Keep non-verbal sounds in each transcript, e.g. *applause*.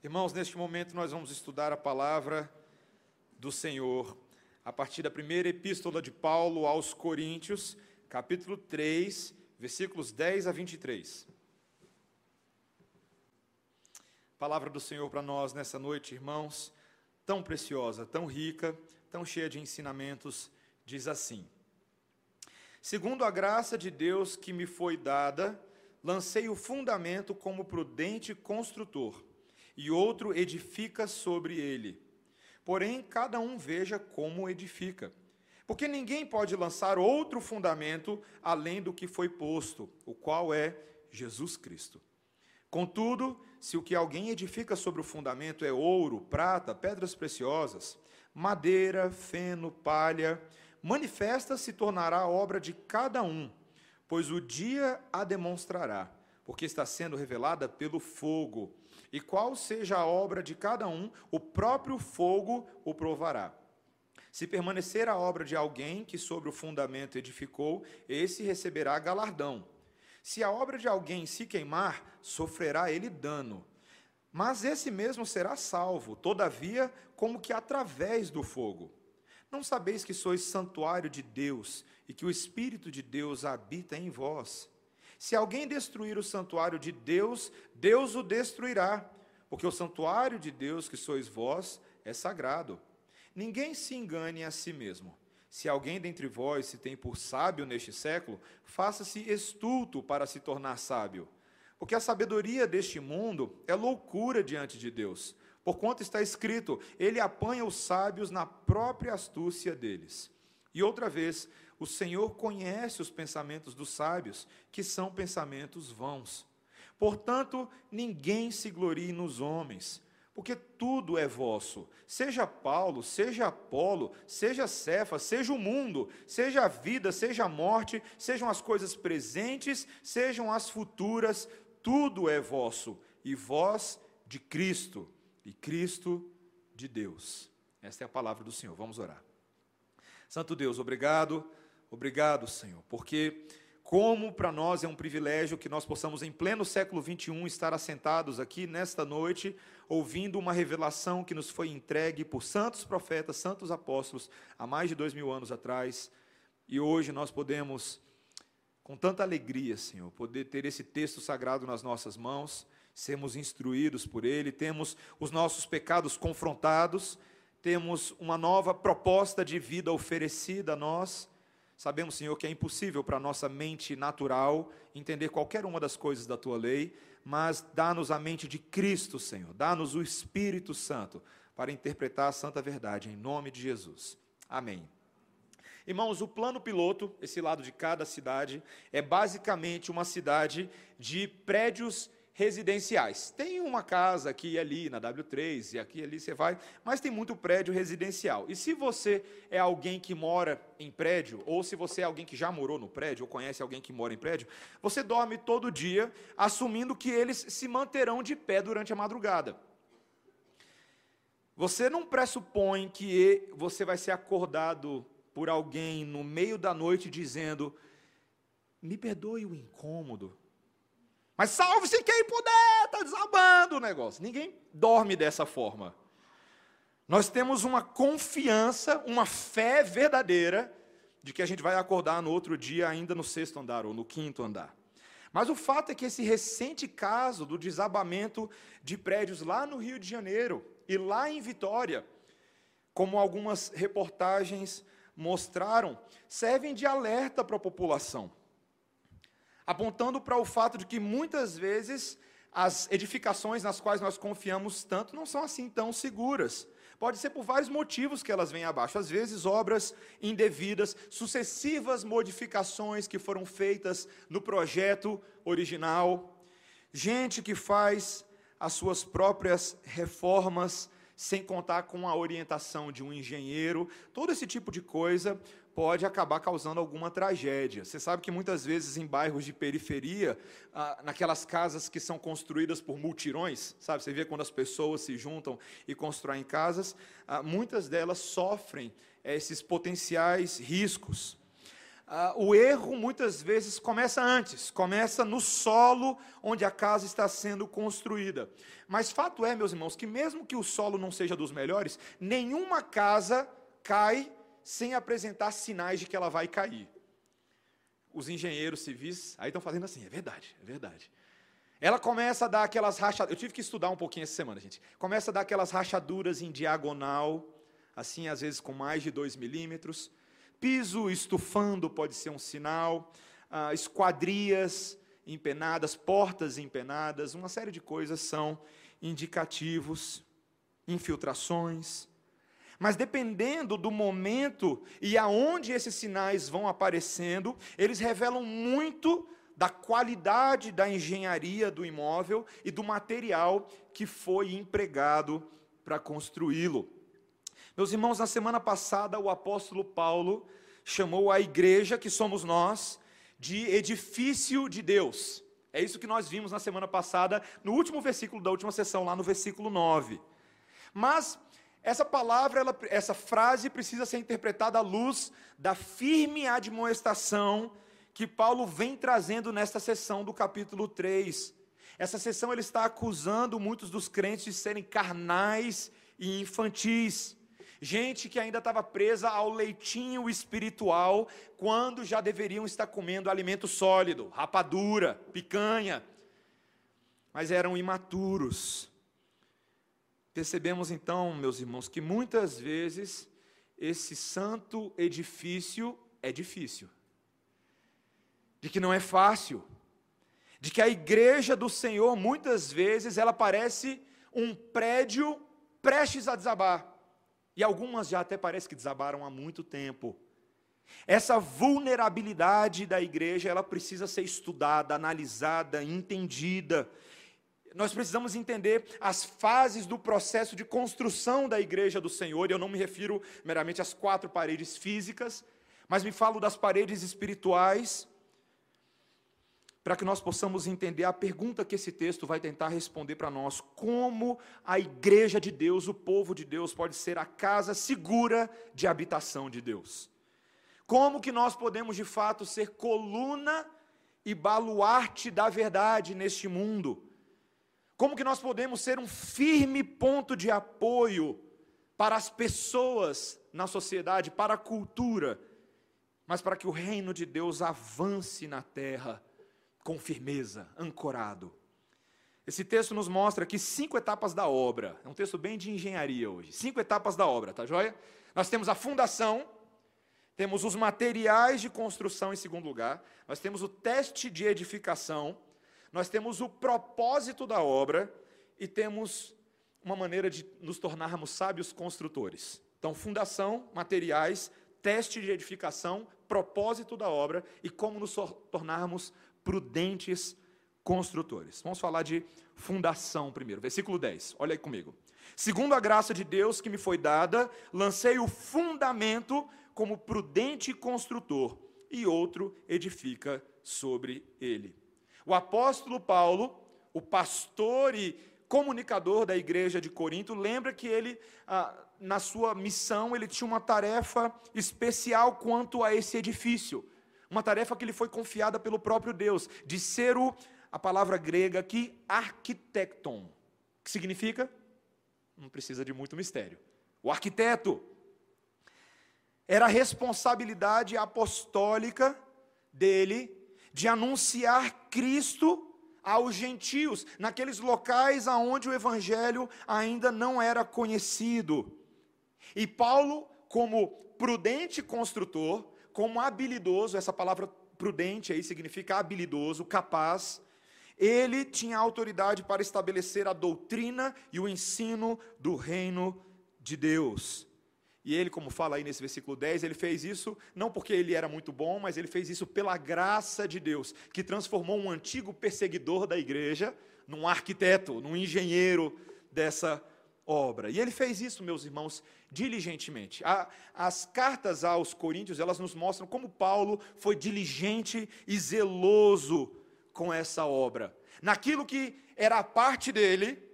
Irmãos, neste momento nós vamos estudar a palavra do Senhor a partir da primeira epístola de Paulo aos Coríntios, capítulo 3, versículos 10 a 23. Palavra do Senhor para nós nessa noite, irmãos, tão preciosa, tão rica, tão cheia de ensinamentos, diz assim: Segundo a graça de Deus que me foi dada, lancei o fundamento como prudente construtor, e outro edifica sobre ele. Porém, cada um veja como edifica. Porque ninguém pode lançar outro fundamento além do que foi posto, o qual é Jesus Cristo. Contudo, se o que alguém edifica sobre o fundamento é ouro, prata, pedras preciosas, madeira, feno, palha, manifesta se tornará obra de cada um, pois o dia a demonstrará, porque está sendo revelada pelo fogo. E qual seja a obra de cada um, o próprio fogo o provará. Se permanecer a obra de alguém que sobre o fundamento edificou, esse receberá galardão. Se a obra de alguém se queimar, sofrerá ele dano. Mas esse mesmo será salvo, todavia, como que através do fogo. Não sabeis que sois santuário de Deus e que o Espírito de Deus habita em vós? Se alguém destruir o santuário de Deus, Deus o destruirá, porque o santuário de Deus que sois vós é sagrado. Ninguém se engane a si mesmo. Se alguém dentre vós se tem por sábio neste século, faça-se estulto para se tornar sábio. Porque a sabedoria deste mundo é loucura diante de Deus. Porquanto está escrito: Ele apanha os sábios na própria astúcia deles. E outra vez, o Senhor conhece os pensamentos dos sábios, que são pensamentos vãos. Portanto, ninguém se glorie nos homens, porque tudo é vosso. Seja Paulo, seja Apolo, seja Cefa, seja o mundo, seja a vida, seja a morte, sejam as coisas presentes, sejam as futuras, tudo é vosso, e vós de Cristo e Cristo de Deus. Esta é a palavra do Senhor. Vamos orar. Santo Deus, obrigado, obrigado, Senhor, porque como para nós é um privilégio que nós possamos, em pleno século 21, estar assentados aqui nesta noite, ouvindo uma revelação que nos foi entregue por santos profetas, santos apóstolos, há mais de dois mil anos atrás, e hoje nós podemos, com tanta alegria, Senhor, poder ter esse texto sagrado nas nossas mãos sermos instruídos por Ele, temos os nossos pecados confrontados, temos uma nova proposta de vida oferecida a nós. Sabemos, Senhor, que é impossível para a nossa mente natural entender qualquer uma das coisas da tua lei, mas dá-nos a mente de Cristo, Senhor, dá-nos o Espírito Santo para interpretar a santa verdade, em nome de Jesus. Amém. Irmãos, o plano piloto, esse lado de cada cidade, é basicamente uma cidade de prédios residenciais. Tem uma casa aqui e ali na W3 e aqui e ali você vai, mas tem muito prédio residencial. E se você é alguém que mora em prédio, ou se você é alguém que já morou no prédio, ou conhece alguém que mora em prédio, você dorme todo dia assumindo que eles se manterão de pé durante a madrugada. Você não pressupõe que você vai ser acordado por alguém no meio da noite dizendo: me perdoe o incômodo, mas salve-se quem puder, está desabando o negócio. Ninguém dorme dessa forma. Nós temos uma confiança, uma fé verdadeira de que a gente vai acordar no outro dia ainda no sexto andar ou no quinto andar. Mas o fato é que esse recente caso do desabamento de prédios lá no Rio de Janeiro e lá em Vitória, como algumas reportagens mostraram, servem de alerta para a população apontando para o fato de que muitas vezes as edificações nas quais nós confiamos tanto não são assim tão seguras. Pode ser por vários motivos que elas vêm abaixo. Às vezes, obras indevidas, sucessivas modificações que foram feitas no projeto original, gente que faz as suas próprias reformas sem contar com a orientação de um engenheiro, todo esse tipo de coisa pode acabar causando alguma tragédia. Você sabe que muitas vezes em bairros de periferia, ah, naquelas casas que são construídas por multirões, sabe? Você vê quando as pessoas se juntam e constroem casas, ah, muitas delas sofrem eh, esses potenciais riscos. ah, o erro muitas vezes começa antes, começa no solo onde a casa está sendo construída. Mas fato é, meus irmãos, que mesmo que o solo não seja dos melhores, nenhuma casa cai sem apresentar sinais de que ela vai cair. Os engenheiros civis aí estão fazendo assim, é verdade, é verdade. Ela começa a dar aquelas rachaduras. Eu tive que estudar um pouquinho essa semana, gente. Começa a dar aquelas rachaduras em diagonal, assim, às vezes com mais de 2 milímetros. Piso estufando pode ser um sinal, ah, esquadrias empenadas, portas empenadas, uma série de coisas são indicativos, infiltrações. Mas dependendo do momento e aonde esses sinais vão aparecendo, eles revelam muito da qualidade da engenharia do imóvel e do material que foi empregado para construí-lo. Meus irmãos, na semana passada, o apóstolo Paulo chamou a igreja, que somos nós, de edifício de Deus. É isso que nós vimos na semana passada, no último versículo da última sessão, lá no versículo 9. Mas essa palavra, ela, essa frase precisa ser interpretada à luz da firme admoestação que Paulo vem trazendo nesta sessão do capítulo 3. Essa sessão ele está acusando muitos dos crentes de serem carnais e infantis. Gente que ainda estava presa ao leitinho espiritual, quando já deveriam estar comendo alimento sólido, rapadura, picanha, mas eram imaturos. Percebemos então, meus irmãos, que muitas vezes esse santo edifício é difícil, de que não é fácil, de que a igreja do Senhor muitas vezes ela parece um prédio prestes a desabar. E algumas já até parece que desabaram há muito tempo. Essa vulnerabilidade da igreja, ela precisa ser estudada, analisada, entendida. Nós precisamos entender as fases do processo de construção da igreja do Senhor, e eu não me refiro meramente às quatro paredes físicas, mas me falo das paredes espirituais, para que nós possamos entender a pergunta que esse texto vai tentar responder para nós: como a igreja de Deus, o povo de Deus, pode ser a casa segura de habitação de Deus? Como que nós podemos de fato ser coluna e baluarte da verdade neste mundo? Como que nós podemos ser um firme ponto de apoio para as pessoas na sociedade, para a cultura, mas para que o reino de Deus avance na terra? com firmeza, ancorado. Esse texto nos mostra aqui cinco etapas da obra. É um texto bem de engenharia hoje. Cinco etapas da obra, tá joia? Nós temos a fundação, temos os materiais de construção em segundo lugar, nós temos o teste de edificação, nós temos o propósito da obra e temos uma maneira de nos tornarmos sábios construtores. Então, fundação, materiais, teste de edificação, propósito da obra e como nos tornarmos prudentes construtores. Vamos falar de fundação primeiro. Versículo 10. Olha aí comigo. Segundo a graça de Deus que me foi dada, lancei o fundamento como prudente construtor, e outro edifica sobre ele. O apóstolo Paulo, o pastor e comunicador da igreja de Corinto, lembra que ele, ah, na sua missão, ele tinha uma tarefa especial quanto a esse edifício. Uma tarefa que lhe foi confiada pelo próprio Deus, de ser o, a palavra grega aqui, arquitecton, que significa, não precisa de muito mistério, o arquiteto. Era a responsabilidade apostólica dele de anunciar Cristo aos gentios, naqueles locais aonde o evangelho ainda não era conhecido. E Paulo, como prudente construtor, como habilidoso, essa palavra prudente aí significa habilidoso, capaz, ele tinha autoridade para estabelecer a doutrina e o ensino do reino de Deus. E ele, como fala aí nesse versículo 10, ele fez isso não porque ele era muito bom, mas ele fez isso pela graça de Deus, que transformou um antigo perseguidor da igreja num arquiteto, num engenheiro dessa obra. E ele fez isso, meus irmãos, diligentemente. as cartas aos Coríntios, elas nos mostram como Paulo foi diligente e zeloso com essa obra. Naquilo que era a parte dele,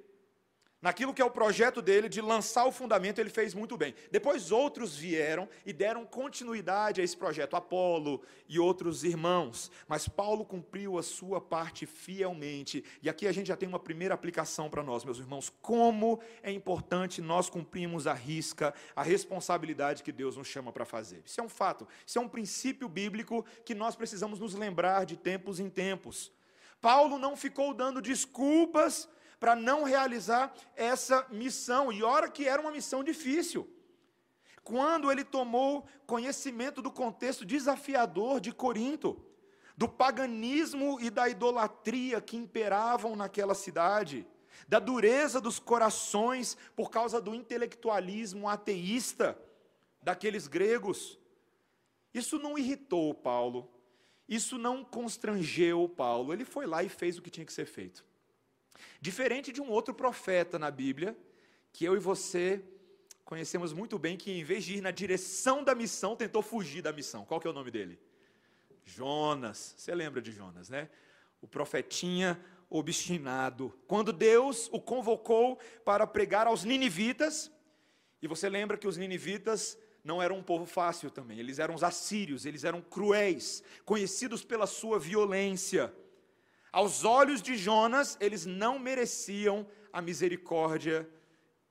naquilo que é o projeto dele de lançar o fundamento, ele fez muito bem. Depois outros vieram e deram continuidade a esse projeto, Apolo e outros irmãos. Mas Paulo cumpriu a sua parte fielmente. E aqui a gente já tem uma primeira aplicação para nós, meus irmãos. Como é importante nós cumprirmos a risca, a responsabilidade que Deus nos chama para fazer. Isso é um fato, isso é um princípio bíblico que nós precisamos nos lembrar de tempos em tempos. Paulo não ficou dando desculpas para não realizar essa missão, e ora que era uma missão difícil. Quando ele tomou conhecimento do contexto desafiador de Corinto, do paganismo e da idolatria que imperavam naquela cidade, da dureza dos corações por causa do intelectualismo ateísta daqueles gregos. Isso não irritou Paulo, isso não constrangeu Paulo, ele foi lá e fez o que tinha que ser feito. Diferente de um outro profeta na Bíblia, que eu e você conhecemos muito bem, que em vez de ir na direção da missão, tentou fugir da missão. Qual que é o nome dele? Jonas. Você lembra de Jonas, né? O profetinha obstinado. Quando Deus o convocou para pregar aos ninivitas, e você lembra que os ninivitas não eram um povo fácil também, eles eram os assírios, eles eram cruéis, conhecidos pela sua violência. Aos olhos de Jonas, eles não mereciam a misericórdia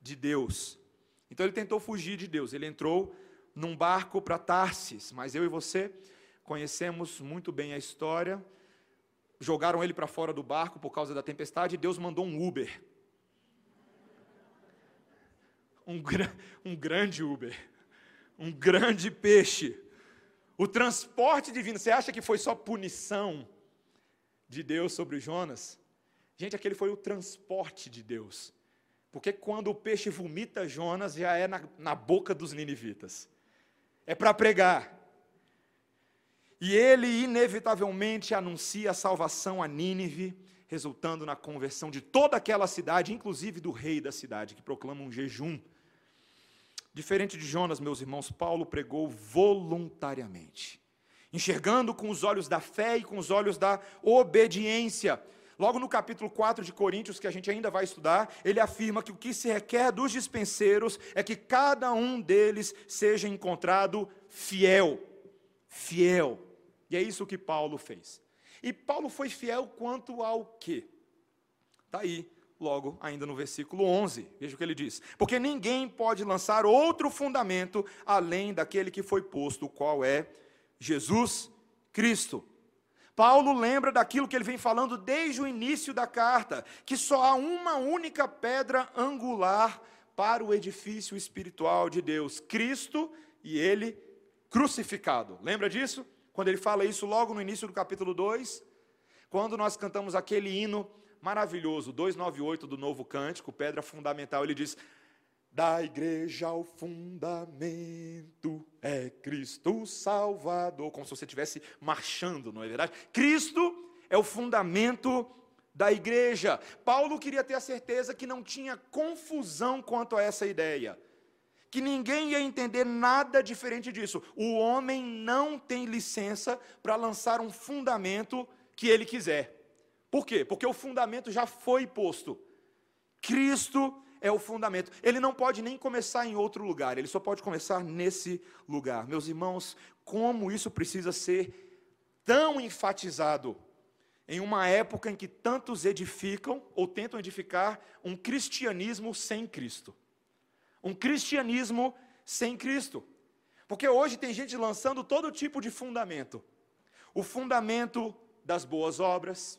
de Deus. Então ele tentou fugir de Deus. Ele entrou num barco para Tarsis, mas eu e você conhecemos muito bem a história. Jogaram ele para fora do barco por causa da tempestade e Deus mandou um Uber. Um, um grande Uber. Um grande peixe. O transporte divino, você acha que foi só punição? De Deus sobre Jonas, gente, aquele foi o transporte de Deus. Porque quando o peixe vomita Jonas, já é na, na boca dos ninivitas. É para pregar. E ele, inevitavelmente, anuncia a salvação a Nínive, resultando na conversão de toda aquela cidade, inclusive do rei da cidade, que proclama um jejum. Diferente de Jonas, meus irmãos, Paulo pregou voluntariamente enxergando com os olhos da fé e com os olhos da obediência. Logo no capítulo 4 de Coríntios, que a gente ainda vai estudar, ele afirma que o que se requer dos dispenseiros é que cada um deles seja encontrado fiel. Fiel. E é isso que Paulo fez. E Paulo foi fiel quanto ao quê? Está aí, logo, ainda no versículo 11. Veja o que ele diz: Porque ninguém pode lançar outro fundamento além daquele que foi posto, qual é Jesus Cristo. Paulo lembra daquilo que ele vem falando desde o início da carta, que só há uma única pedra angular para o edifício espiritual de Deus: Cristo e Ele crucificado. Lembra disso? Quando ele fala isso logo no início do capítulo 2, quando nós cantamos aquele hino maravilhoso, 298 do Novo Cântico, pedra fundamental, ele diz: da igreja o fundamento é Cristo Salvador, como se você estivesse marchando, não é verdade? Cristo é o fundamento da igreja. Paulo queria ter a certeza que não tinha confusão quanto a essa ideia, que ninguém ia entender nada diferente disso. O homem não tem licença para lançar um fundamento que ele quiser. Por quê? Porque o fundamento já foi posto. Cristo é o fundamento. Ele não pode nem começar em outro lugar, ele só pode começar nesse lugar. Meus irmãos, como isso precisa ser tão enfatizado em uma época em que tantos edificam ou tentam edificar um cristianismo sem Cristo. Um cristianismo sem Cristo. Porque hoje tem gente lançando todo tipo de fundamento. O fundamento das boas obras,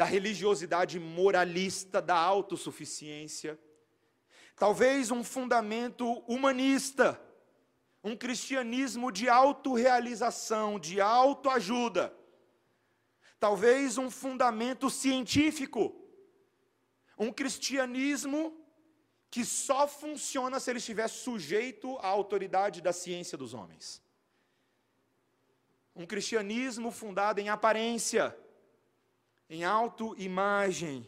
da religiosidade moralista, da autossuficiência. Talvez um fundamento humanista, um cristianismo de autorrealização, de autoajuda. Talvez um fundamento científico, um cristianismo que só funciona se ele estiver sujeito à autoridade da ciência dos homens. Um cristianismo fundado em aparência, em autoimagem.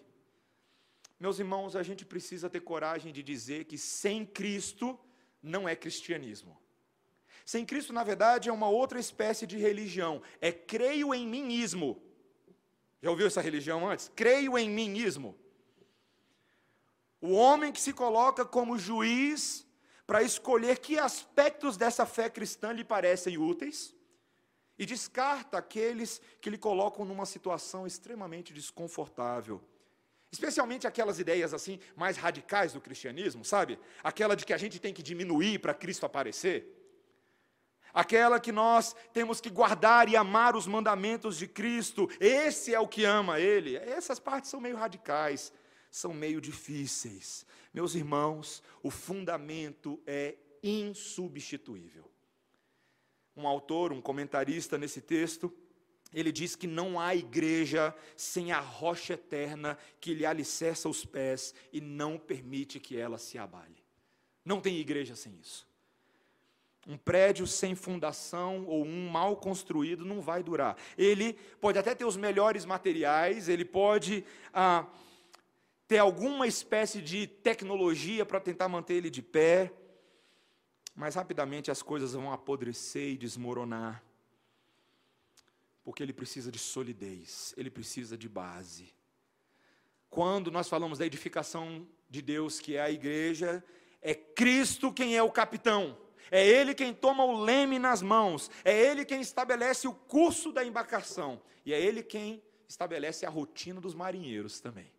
Meus irmãos, a gente precisa ter coragem de dizer que sem Cristo não é cristianismo. Sem Cristo, na verdade, é uma outra espécie de religião. É creio em mimismo. Já ouviu essa religião antes? Creio em mimismo. O homem que se coloca como juiz para escolher que aspectos dessa fé cristã lhe parecem úteis e descarta aqueles que lhe colocam numa situação extremamente desconfortável. Especialmente aquelas ideias assim mais radicais do cristianismo, sabe? Aquela de que a gente tem que diminuir para Cristo aparecer. Aquela que nós temos que guardar e amar os mandamentos de Cristo. Esse é o que ama ele. Essas partes são meio radicais, são meio difíceis. Meus irmãos, o fundamento é insubstituível. Um autor, um comentarista nesse texto, ele diz que não há igreja sem a rocha eterna que lhe alicerça os pés e não permite que ela se abale. Não tem igreja sem isso. Um prédio sem fundação ou um mal construído não vai durar. Ele pode até ter os melhores materiais, ele pode ah, ter alguma espécie de tecnologia para tentar manter ele de pé, mas rapidamente as coisas vão apodrecer e desmoronar, porque ele precisa de solidez, ele precisa de base. Quando nós falamos da edificação de Deus, que é a igreja, é Cristo quem é o capitão, é Ele quem toma o leme nas mãos, é Ele quem estabelece o curso da embarcação, e é Ele quem estabelece a rotina dos marinheiros também.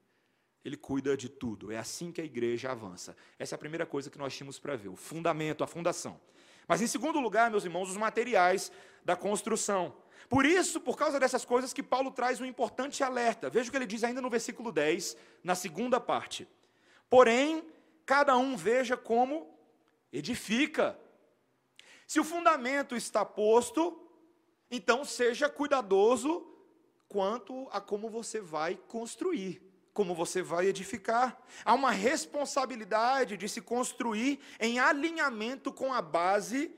Ele cuida de tudo. É assim que a igreja avança. Essa é a primeira coisa que nós tínhamos para ver: o fundamento, a fundação. Mas, em segundo lugar, meus irmãos, os materiais da construção. Por isso, por causa dessas coisas, que Paulo traz um importante alerta. Veja o que ele diz ainda no versículo 10, na segunda parte. Porém, cada um veja como edifica. Se o fundamento está posto, então seja cuidadoso quanto a como você vai construir como você vai edificar. Há uma responsabilidade de se construir em alinhamento com a base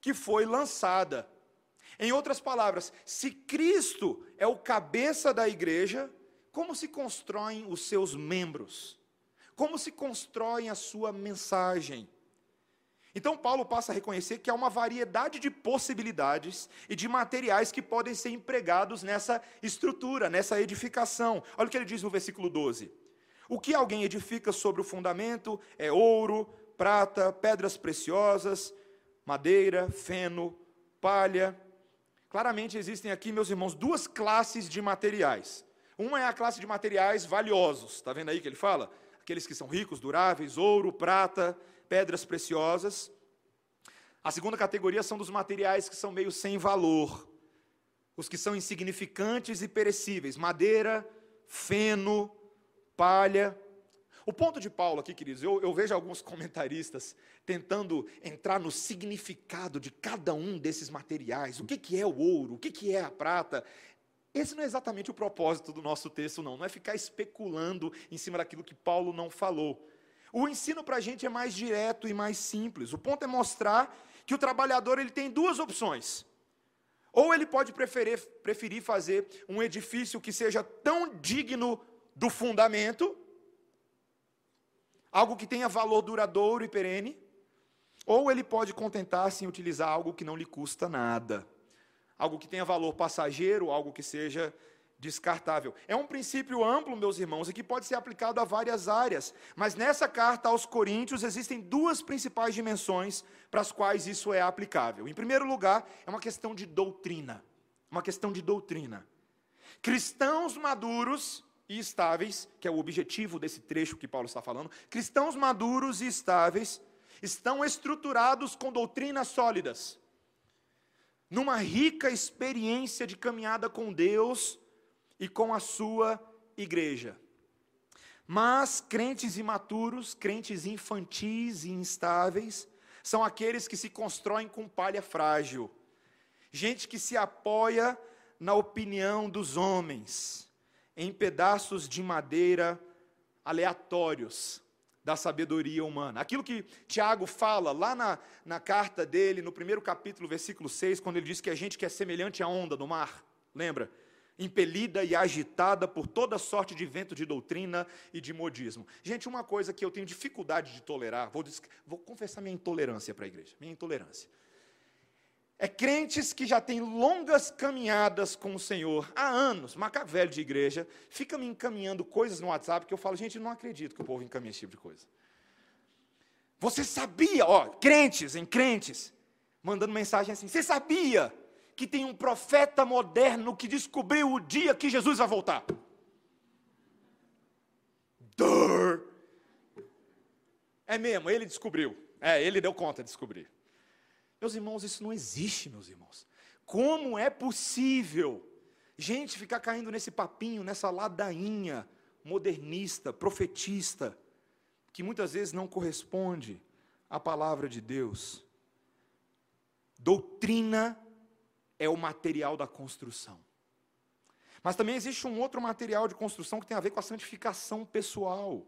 que foi lançada. Em outras palavras, se Cristo é o cabeça da igreja, como se constroem os seus membros? Como se constrói a sua mensagem? Então, Paulo passa a reconhecer que há uma variedade de possibilidades e de materiais que podem ser empregados nessa estrutura, nessa edificação. Olha o que ele diz no versículo 12: O que alguém edifica sobre o fundamento é ouro, prata, pedras preciosas, madeira, feno, palha. Claramente existem aqui, meus irmãos, duas classes de materiais. Uma é a classe de materiais valiosos, está vendo aí que ele fala? Aqueles que são ricos, duráveis, ouro, prata, pedras preciosas. A segunda categoria são dos materiais que são meio sem valor, os que são insignificantes e perecíveis: madeira, feno, palha. O ponto de Paulo aqui, queridos, eu, eu, vejo alguns *laughs* comentaristas tentando entrar no significado de cada um desses materiais. O que, que é o ouro? O que, que é a prata? Esse não é exatamente o propósito do nosso texto, não. Não é ficar especulando em cima daquilo que Paulo não falou. O ensino para a gente é mais direto e mais simples. O ponto é mostrar que o trabalhador ele tem duas opções. Ou ele pode preferir, preferir fazer um edifício que seja tão digno do fundamento, algo que tenha valor duradouro e perene, ou ele pode contentar-se em utilizar algo que não lhe custa nada, algo que tenha valor passageiro, algo que seja descartável. É um princípio amplo, meus irmãos, e que pode ser aplicado a várias áreas. Mas nessa carta aos Coríntios existem duas principais dimensões para as quais isso é aplicável. Em primeiro lugar, é uma questão de doutrina. Uma questão de doutrina. Cristãos maduros e estáveis, que é o objetivo desse trecho que Paulo está falando, cristãos maduros e estáveis estão estruturados com doutrinas sólidas. Numa rica experiência de caminhada com Deus, e com a sua igreja. Mas crentes imaturos, crentes infantis e instáveis, são aqueles que se constroem com palha frágil. Gente que se apoia na opinião dos homens, em pedaços de madeira aleatórios da sabedoria humana. Aquilo que Tiago fala lá na, na carta dele, no primeiro capítulo, versículo 6, quando ele diz que a gente que é semelhante à onda do mar. Lembra? Impelida e agitada por toda sorte de vento de doutrina e de modismo. Gente, uma coisa que eu tenho dificuldade de tolerar, vou, vou confessar minha intolerância para a igreja, minha intolerância. é crentes que já têm longas caminhadas com o Senhor há anos, macaco velho de igreja, fica me encaminhando coisas no WhatsApp que eu falo, gente, não acredito que o povo encaminha esse tipo de coisa. Você sabia, ó, crentes em crentes, mandando mensagem assim: você sabia que tem um profeta moderno que descobriu o dia que Jesus vai voltar? Durr. É mesmo, ele descobriu. É, ele deu conta de descobrir. Meus irmãos, isso não existe, meus irmãos. Como é possível gente ficar caindo nesse papinho, nessa ladainha modernista, profetista, que muitas vezes não corresponde à palavra de Deus? Doutrina é o material da construção. Mas também existe um outro material de construção que tem a ver com a santificação pessoal.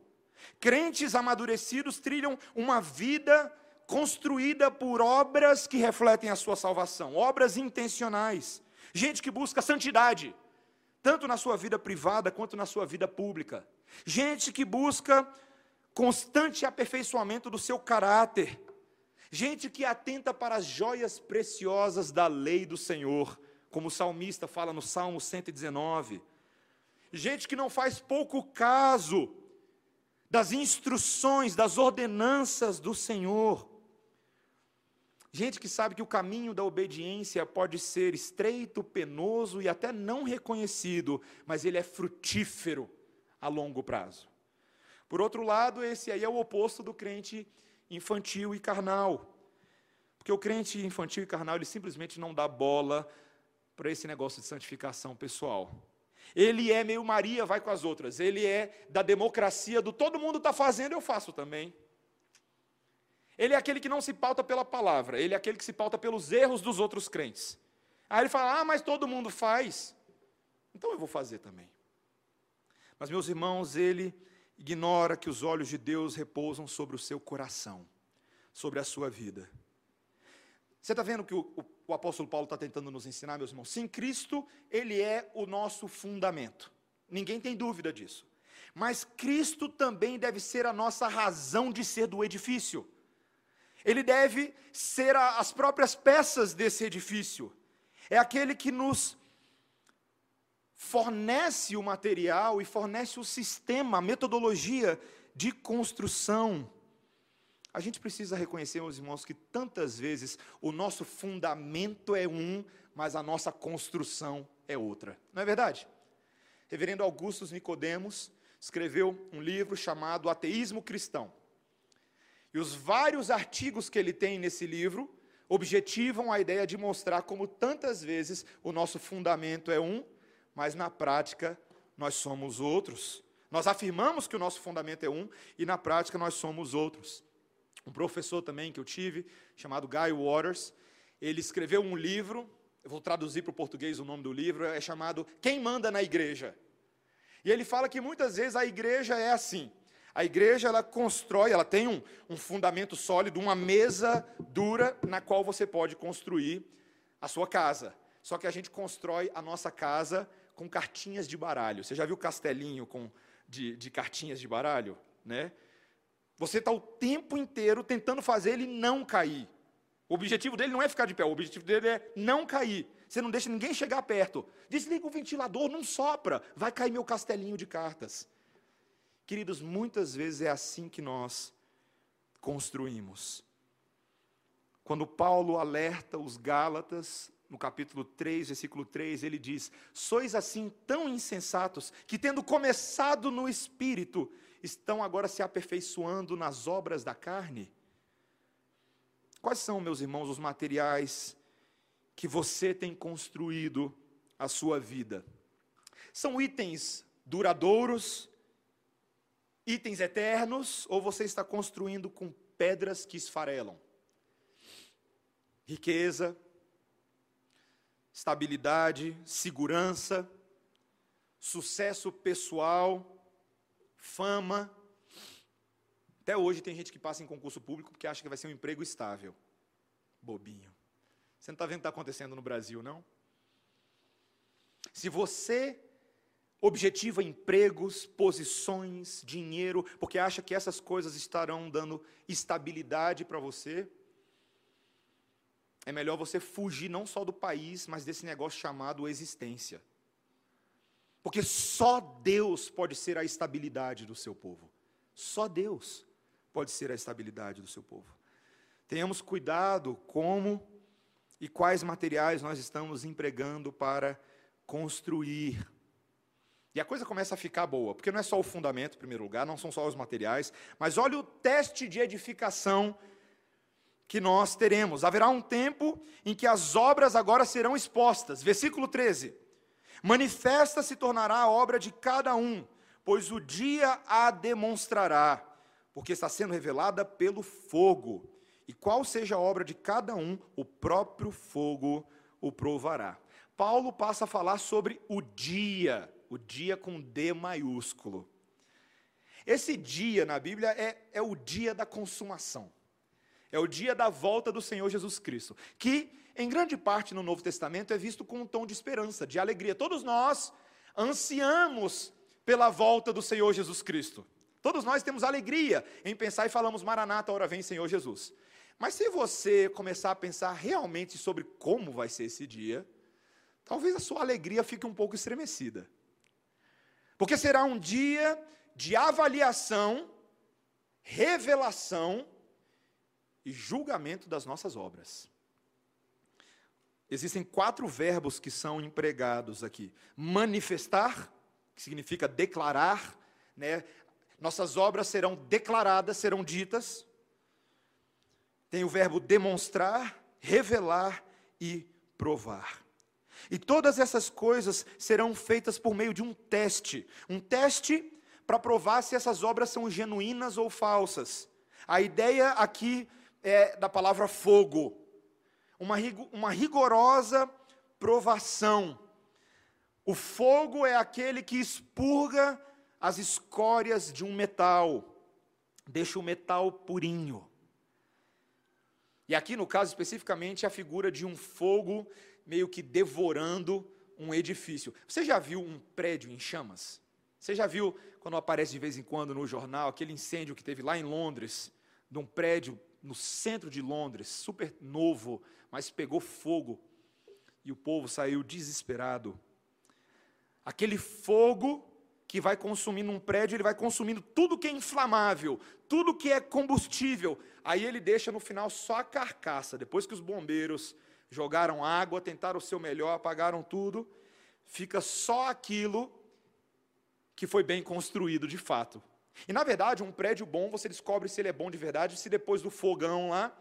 Crentes amadurecidos trilham uma vida construída por obras que refletem a sua salvação, obras intencionais. Gente que busca santidade, tanto na sua vida privada quanto na sua vida pública. Gente que busca constante aperfeiçoamento do seu caráter. Gente que atenta para as joias preciosas da lei do Senhor, como o salmista fala no Salmo 119. Gente que não faz pouco caso das instruções, das ordenanças do Senhor. Gente que sabe que o caminho da obediência pode ser estreito, penoso e até não reconhecido, mas ele é frutífero a longo prazo. Por outro lado, esse aí é o oposto do crente infantil e carnal. Porque o crente infantil e carnal, ele simplesmente não dá bola para esse negócio de santificação pessoal. Ele é meio Maria, vai com as outras. Ele é da democracia do todo mundo está fazendo, eu faço também. Ele é aquele que não se pauta pela palavra, ele é aquele que se pauta pelos erros dos outros crentes. Aí ele fala: Ah, mas todo mundo faz, então eu vou fazer também. Mas, meus irmãos, ele ignora que os olhos de Deus repousam sobre o seu coração, sobre a sua vida. Você está vendo que o, o, o apóstolo Paulo está tentando nos ensinar, meus irmãos? Sim, Cristo, ele é o nosso fundamento. Ninguém tem dúvida disso. Mas Cristo também deve ser a nossa razão de ser do edifício. Ele deve ser a, as próprias peças desse edifício. É aquele que nos fornece o material e fornece o sistema, a metodologia de construção. A gente precisa reconhecer, meus irmãos, que tantas vezes o nosso fundamento é um, mas a nossa construção é outra. Não é verdade? Reverendo Augustus Nicodemos escreveu um livro chamado Ateísmo Cristão. E os vários artigos que ele tem nesse livro objetivam a ideia de mostrar como tantas vezes o nosso fundamento é um, mas na prática nós somos outros. Nós afirmamos que o nosso fundamento é um e na prática nós somos outros. Um professor também que eu tive, chamado Guy Waters, ele escreveu um livro, eu vou traduzir para o português o nome do livro, é chamado Quem Manda na Igreja. E ele fala que muitas vezes a igreja é assim. A igreja ela constrói, ela tem um, um fundamento sólido, uma mesa dura na qual você pode construir a sua casa. Só que a gente constrói a nossa casa com cartinhas de baralho. Você já viu castelinho com, de, de cartinhas de baralho? Né? Você está o tempo inteiro tentando fazer ele não cair. O objetivo dele não é ficar de pé, o objetivo dele é não cair. Você não deixa ninguém chegar perto. Desliga o ventilador, não sopra, vai cair meu castelinho de cartas. Queridos, muitas vezes é assim que nós construímos. Quando Paulo alerta os Gálatas, no capítulo 3, versículo 3, ele diz: Sois assim tão insensatos, que tendo começado no espírito, estão agora se aperfeiçoando nas obras da carne? Quais são, meus irmãos, os materiais que você tem construído a sua vida? São itens duradouros, itens eternos ou você está construindo com pedras que esfarelam? Riqueza, estabilidade, segurança, sucesso pessoal, fama. Até hoje tem gente que passa em concurso público porque acha que vai ser um emprego estável. Bobinho. Você não está vendo o que está acontecendo no Brasil, não? Se você objetiva empregos, posições, dinheiro, porque acha que essas coisas estarão dando estabilidade para você. É melhor você fugir não só do país, mas desse negócio chamado existência. Porque só Deus pode ser a estabilidade do seu povo. Só Deus pode ser a estabilidade do seu povo. Tenhamos cuidado como e quais materiais nós estamos empregando para construir. E a coisa começa a ficar boa, porque não é só o fundamento, em primeiro lugar, não são só os materiais, mas olha o teste de edificação que nós teremos. Haverá um tempo em que as obras agora serão expostas. Versículo 13. Manifesta se tornará a obra de cada um, pois o dia a demonstrará, porque está sendo revelada pelo fogo. E qual seja a obra de cada um, o próprio fogo o provará. Paulo passa a falar sobre o dia, o dia com D maiúsculo. Esse dia na Bíblia é, é o dia da consumação. É o dia da volta do Senhor Jesus Cristo, que em grande parte no Novo Testamento é visto com um tom de esperança, de alegria. Todos nós ansiamos pela volta do Senhor Jesus Cristo. Todos nós temos alegria em pensar e falamos Maranata, hora vem Senhor Jesus. Mas se você começar a pensar realmente sobre como vai ser esse dia, talvez a sua alegria fique um pouco estremecida. Porque será um dia de avaliação, revelação e julgamento das nossas obras. Existem quatro verbos que são empregados aqui: manifestar, que significa declarar, né? Nossas obras serão declaradas, serão ditas. Tem o verbo demonstrar, revelar e provar. E todas essas coisas serão feitas por meio de um teste, um teste para provar se essas obras são genuínas ou falsas. A ideia aqui é da palavra fogo uma, uma rigorosa provação. O fogo é aquele que expurga as escórias de um metal, deixa o metal purinho. E aqui, no caso especificamente, a figura de um fogo meio que devorando um edifício. Você já viu um prédio em chamas? Você já viu, quando aparece de vez em quando no jornal, aquele incêndio que teve lá em Londres, de um prédio no centro de Londres, super novo, mas pegou fogo e o povo saiu desesperado. Aquele fogo que vai consumindo um prédio, ele vai consumindo tudo que é inflamável, tudo que é combustível. Aí ele deixa no final só a carcaça. Depois que os bombeiros jogaram água, tentaram o seu melhor, apagaram tudo, fica só aquilo que foi bem construído de fato. E na verdade, um prédio bom, você descobre se ele é bom de verdade, se depois do fogão lá,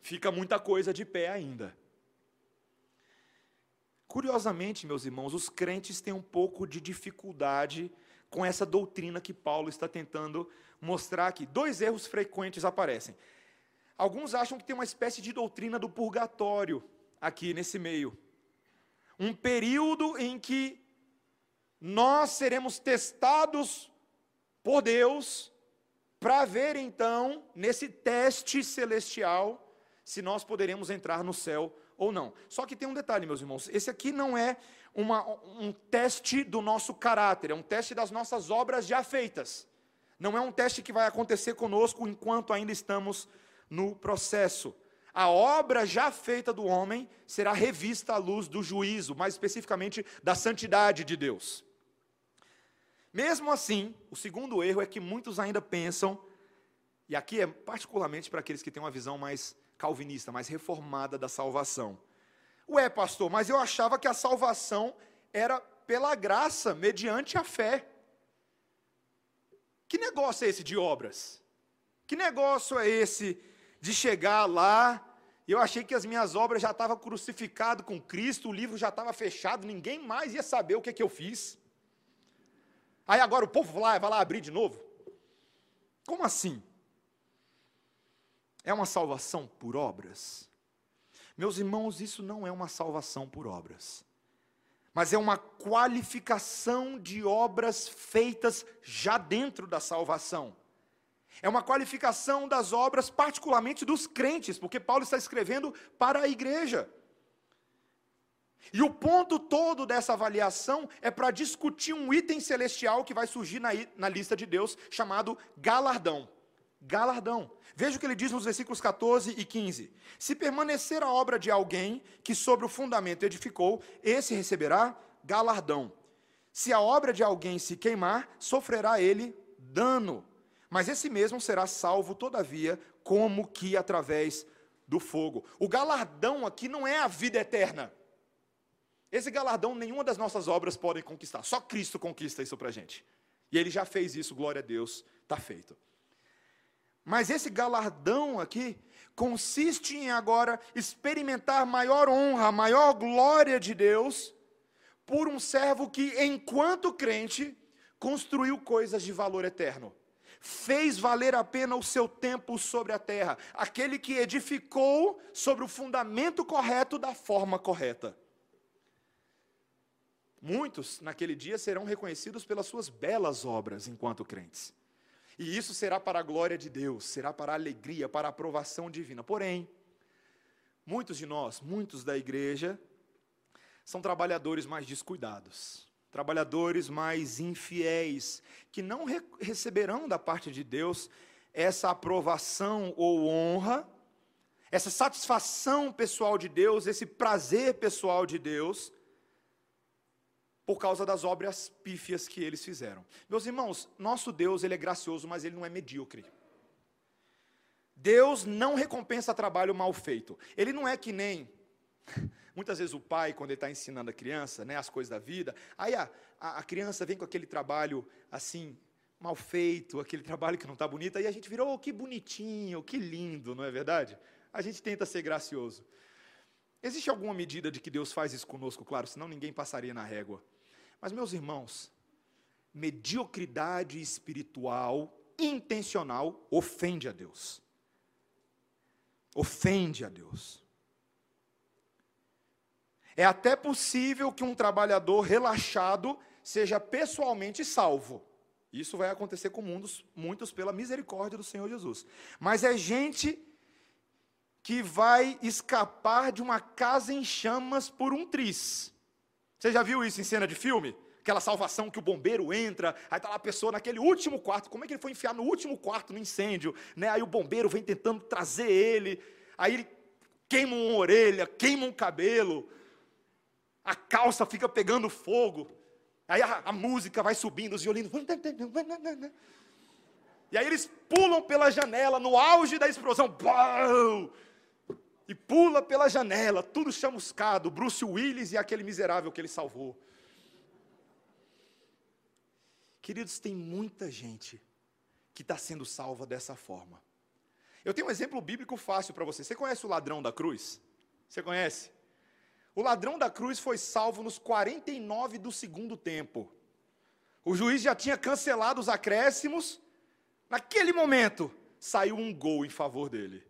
fica muita coisa de pé ainda. Curiosamente, meus irmãos, os crentes têm um pouco de dificuldade com essa doutrina que Paulo está tentando mostrar aqui. Dois erros frequentes aparecem. Alguns acham que tem uma espécie de doutrina do purgatório aqui nesse meio. Um período em que nós seremos testados por Deus, para ver então, nesse teste celestial, se nós poderemos entrar no céu ou não. Só que tem um detalhe, meus irmãos: esse aqui não é uma, um teste do nosso caráter, é um teste das nossas obras já feitas. Não é um teste que vai acontecer conosco enquanto ainda estamos no processo. A obra já feita do homem será revista à luz do juízo, mais especificamente da santidade de Deus. Mesmo assim, o segundo erro é que muitos ainda pensam, e aqui é particularmente para aqueles que têm uma visão mais calvinista, mais reformada da salvação. Ué, pastor, mas eu achava que a salvação era pela graça, mediante a fé. Que negócio é esse de obras? Que negócio é esse de chegar lá e eu achei que as minhas obras já estavam crucificado com Cristo, o livro já estava fechado, ninguém mais ia saber o que, é que eu fiz. Aí agora o povo lá, vai lá abrir de novo. Como assim? É uma salvação por obras? Meus irmãos, isso não é uma salvação por obras, mas é uma qualificação de obras feitas já dentro da salvação. É uma qualificação das obras, particularmente dos crentes, porque Paulo está escrevendo para a igreja. E o ponto todo dessa avaliação é para discutir um item celestial que vai surgir na, na lista de Deus, chamado galardão. galardão. Veja o que ele diz nos versículos 14 e 15: Se permanecer a obra de alguém que sobre o fundamento edificou, esse receberá galardão. Se a obra de alguém se queimar, sofrerá ele dano. Mas esse mesmo será salvo, todavia, como que através do fogo. O galardão aqui não é a vida eterna. Esse galardão nenhuma das nossas obras pode conquistar. Só Cristo conquista isso para a gente. E ele já fez isso, glória a Deus, está feito. Mas esse galardão aqui consiste em agora experimentar maior honra, maior glória de Deus por um servo que, enquanto crente, construiu coisas de valor eterno. Fez valer a pena o seu tempo sobre a terra. Aquele que edificou sobre o fundamento correto da forma correta. Muitos, naquele dia, serão reconhecidos pelas suas belas obras enquanto crentes. E isso será para a glória de Deus, será para a alegria, para a aprovação divina. Porém, muitos de nós, muitos da igreja, são trabalhadores mais descuidados, trabalhadores mais infiéis, que não re receberão da parte de Deus essa aprovação ou honra, essa satisfação pessoal de Deus, esse prazer pessoal de Deus, por causa das obras pífias que eles fizeram. Meus irmãos, nosso Deus, ele é gracioso, mas ele não é medíocre. Deus não recompensa trabalho mal feito. Ele não é que nem *laughs* muitas vezes o pai quando ele está ensinando a criança, né, as coisas da vida. Aí a, a, a criança vem com aquele trabalho assim mal feito, aquele trabalho que não está bonito, aí a gente virou oh, que bonitinho, que lindo, não é verdade? A gente tenta ser gracioso. Existe alguma medida de que Deus faz isso conosco, claro, senão ninguém passaria na régua. Mas, meus irmãos, mediocridade espiritual intencional ofende a Deus. Ofende a Deus. É até possível que um trabalhador relaxado seja pessoalmente salvo. Isso vai acontecer com muitos, muitos pela misericórdia do Senhor Jesus. Mas é gente que vai escapar de uma casa em chamas por um tris. Você já viu isso em cena de filme? Aquela salvação que o bombeiro entra, aí está lá a pessoa naquele último quarto. Como é que ele foi enfiar no último quarto no incêndio? Né? Aí o bombeiro vem tentando trazer ele, aí ele queima uma orelha, queima um cabelo, a calça fica pegando fogo. Aí a, a música vai subindo, os violinos. E aí eles pulam pela janela no auge da explosão. Bum! E pula pela janela, tudo chamuscado, Bruce Willis e aquele miserável que ele salvou. Queridos, tem muita gente que está sendo salva dessa forma. Eu tenho um exemplo bíblico fácil para você. Você conhece o ladrão da cruz? Você conhece? O ladrão da cruz foi salvo nos 49 do segundo tempo. O juiz já tinha cancelado os acréscimos. Naquele momento, saiu um gol em favor dele.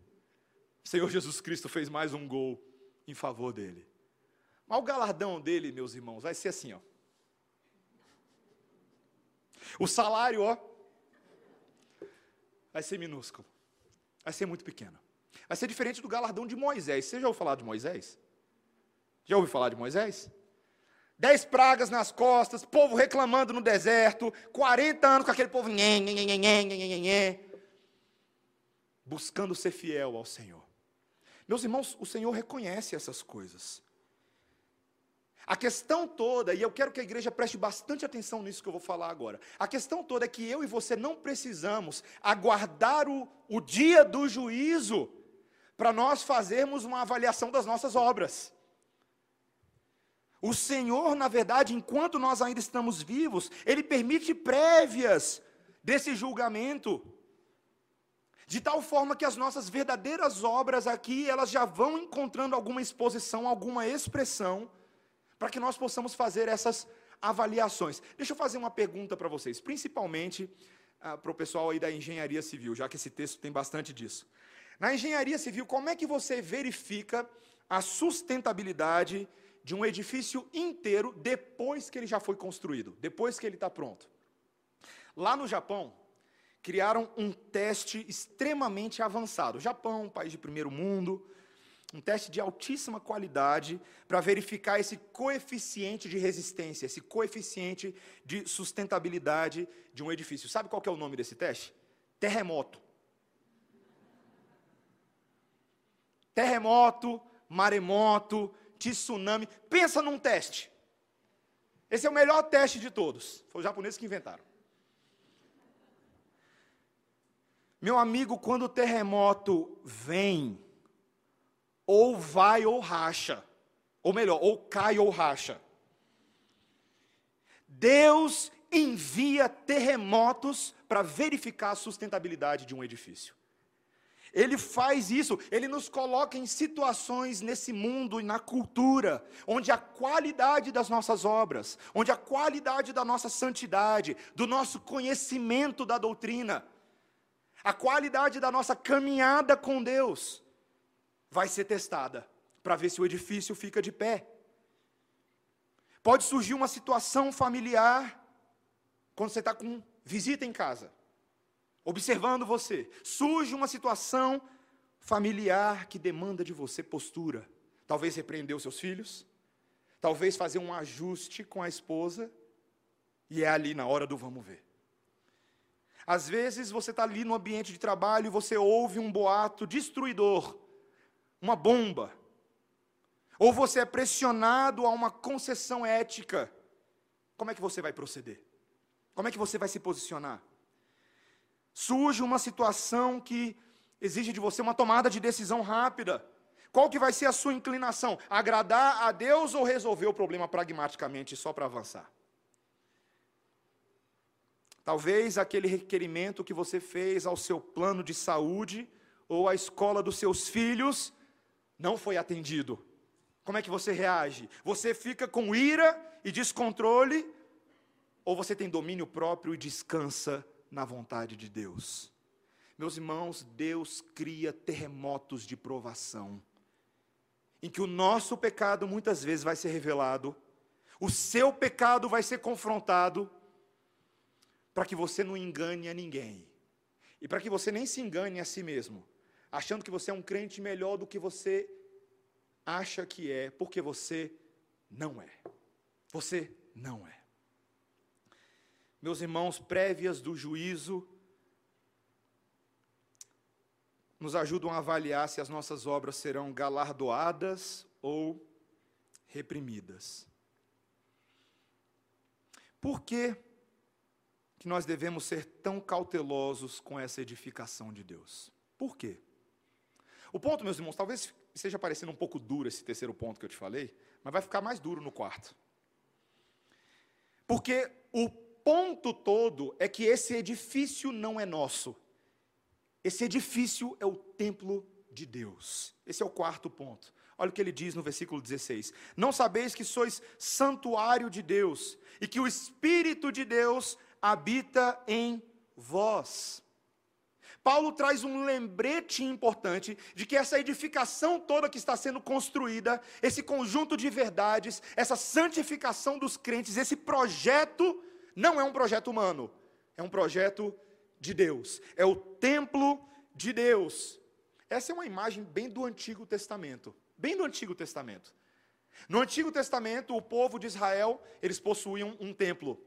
Senhor Jesus Cristo fez mais um gol em favor dele. Mas o galardão dele, meus irmãos, vai ser assim, ó. O salário, ó, vai ser minúsculo. Vai ser muito pequeno. Vai ser diferente do galardão de Moisés. Você já ouviu falar de Moisés? Já ouviu falar de Moisés? Dez pragas nas costas, povo reclamando no deserto, 40 anos com aquele povo nhê, nhê, nhê, buscando ser fiel ao Senhor. Meus irmãos, o Senhor reconhece essas coisas. A questão toda, e eu quero que a igreja preste bastante atenção nisso que eu vou falar agora. A questão toda é que eu e você não precisamos aguardar o, o dia do juízo para nós fazermos uma avaliação das nossas obras. O Senhor, na verdade, enquanto nós ainda estamos vivos, Ele permite prévias desse julgamento. De tal forma que as nossas verdadeiras obras aqui, elas já vão encontrando alguma exposição, alguma expressão, para que nós possamos fazer essas avaliações. Deixa eu fazer uma pergunta para vocês, principalmente ah, para o pessoal aí da engenharia civil, já que esse texto tem bastante disso. Na engenharia civil, como é que você verifica a sustentabilidade de um edifício inteiro depois que ele já foi construído, depois que ele está pronto? Lá no Japão, criaram um teste extremamente avançado. Japão, país de primeiro mundo, um teste de altíssima qualidade para verificar esse coeficiente de resistência, esse coeficiente de sustentabilidade de um edifício. Sabe qual é o nome desse teste? Terremoto. Terremoto, maremoto, tsunami. Pensa num teste. Esse é o melhor teste de todos. Foi os japoneses que inventaram. Meu amigo, quando o terremoto vem, ou vai ou racha. Ou melhor, ou cai ou racha. Deus envia terremotos para verificar a sustentabilidade de um edifício. Ele faz isso, ele nos coloca em situações nesse mundo e na cultura, onde a qualidade das nossas obras, onde a qualidade da nossa santidade, do nosso conhecimento da doutrina, a qualidade da nossa caminhada com Deus, vai ser testada, para ver se o edifício fica de pé. Pode surgir uma situação familiar, quando você está com visita em casa observando você, surge uma situação familiar que demanda de você postura. Talvez repreender os seus filhos, talvez fazer um ajuste com a esposa, e é ali na hora do vamos ver. Às vezes você está ali no ambiente de trabalho e você ouve um boato destruidor, uma bomba, ou você é pressionado a uma concessão ética. Como é que você vai proceder? Como é que você vai se posicionar? surge uma situação que exige de você uma tomada de decisão rápida. Qual que vai ser a sua inclinação? Agradar a Deus ou resolver o problema pragmaticamente só para avançar? Talvez aquele requerimento que você fez ao seu plano de saúde ou à escola dos seus filhos não foi atendido. Como é que você reage? Você fica com ira e descontrole ou você tem domínio próprio e descansa na vontade de Deus. Meus irmãos, Deus cria terremotos de provação, em que o nosso pecado muitas vezes vai ser revelado, o seu pecado vai ser confrontado, para que você não engane a ninguém, e para que você nem se engane a si mesmo, achando que você é um crente melhor do que você acha que é, porque você não é. Você não é. Meus irmãos, prévias do juízo nos ajudam a avaliar se as nossas obras serão galardoadas ou reprimidas. Por que, que nós devemos ser tão cautelosos com essa edificação de Deus? Por quê? O ponto, meus irmãos, talvez esteja parecendo um pouco duro esse terceiro ponto que eu te falei, mas vai ficar mais duro no quarto. Porque o ponto todo é que esse edifício não é nosso. Esse edifício é o templo de Deus. Esse é o quarto ponto. Olha o que ele diz no versículo 16: Não sabeis que sois santuário de Deus e que o Espírito de Deus habita em vós. Paulo traz um lembrete importante de que essa edificação toda que está sendo construída, esse conjunto de verdades, essa santificação dos crentes, esse projeto não é um projeto humano, é um projeto de Deus, é o templo de Deus. Essa é uma imagem bem do Antigo Testamento, bem do Antigo Testamento. No Antigo Testamento, o povo de Israel, eles possuíam um templo,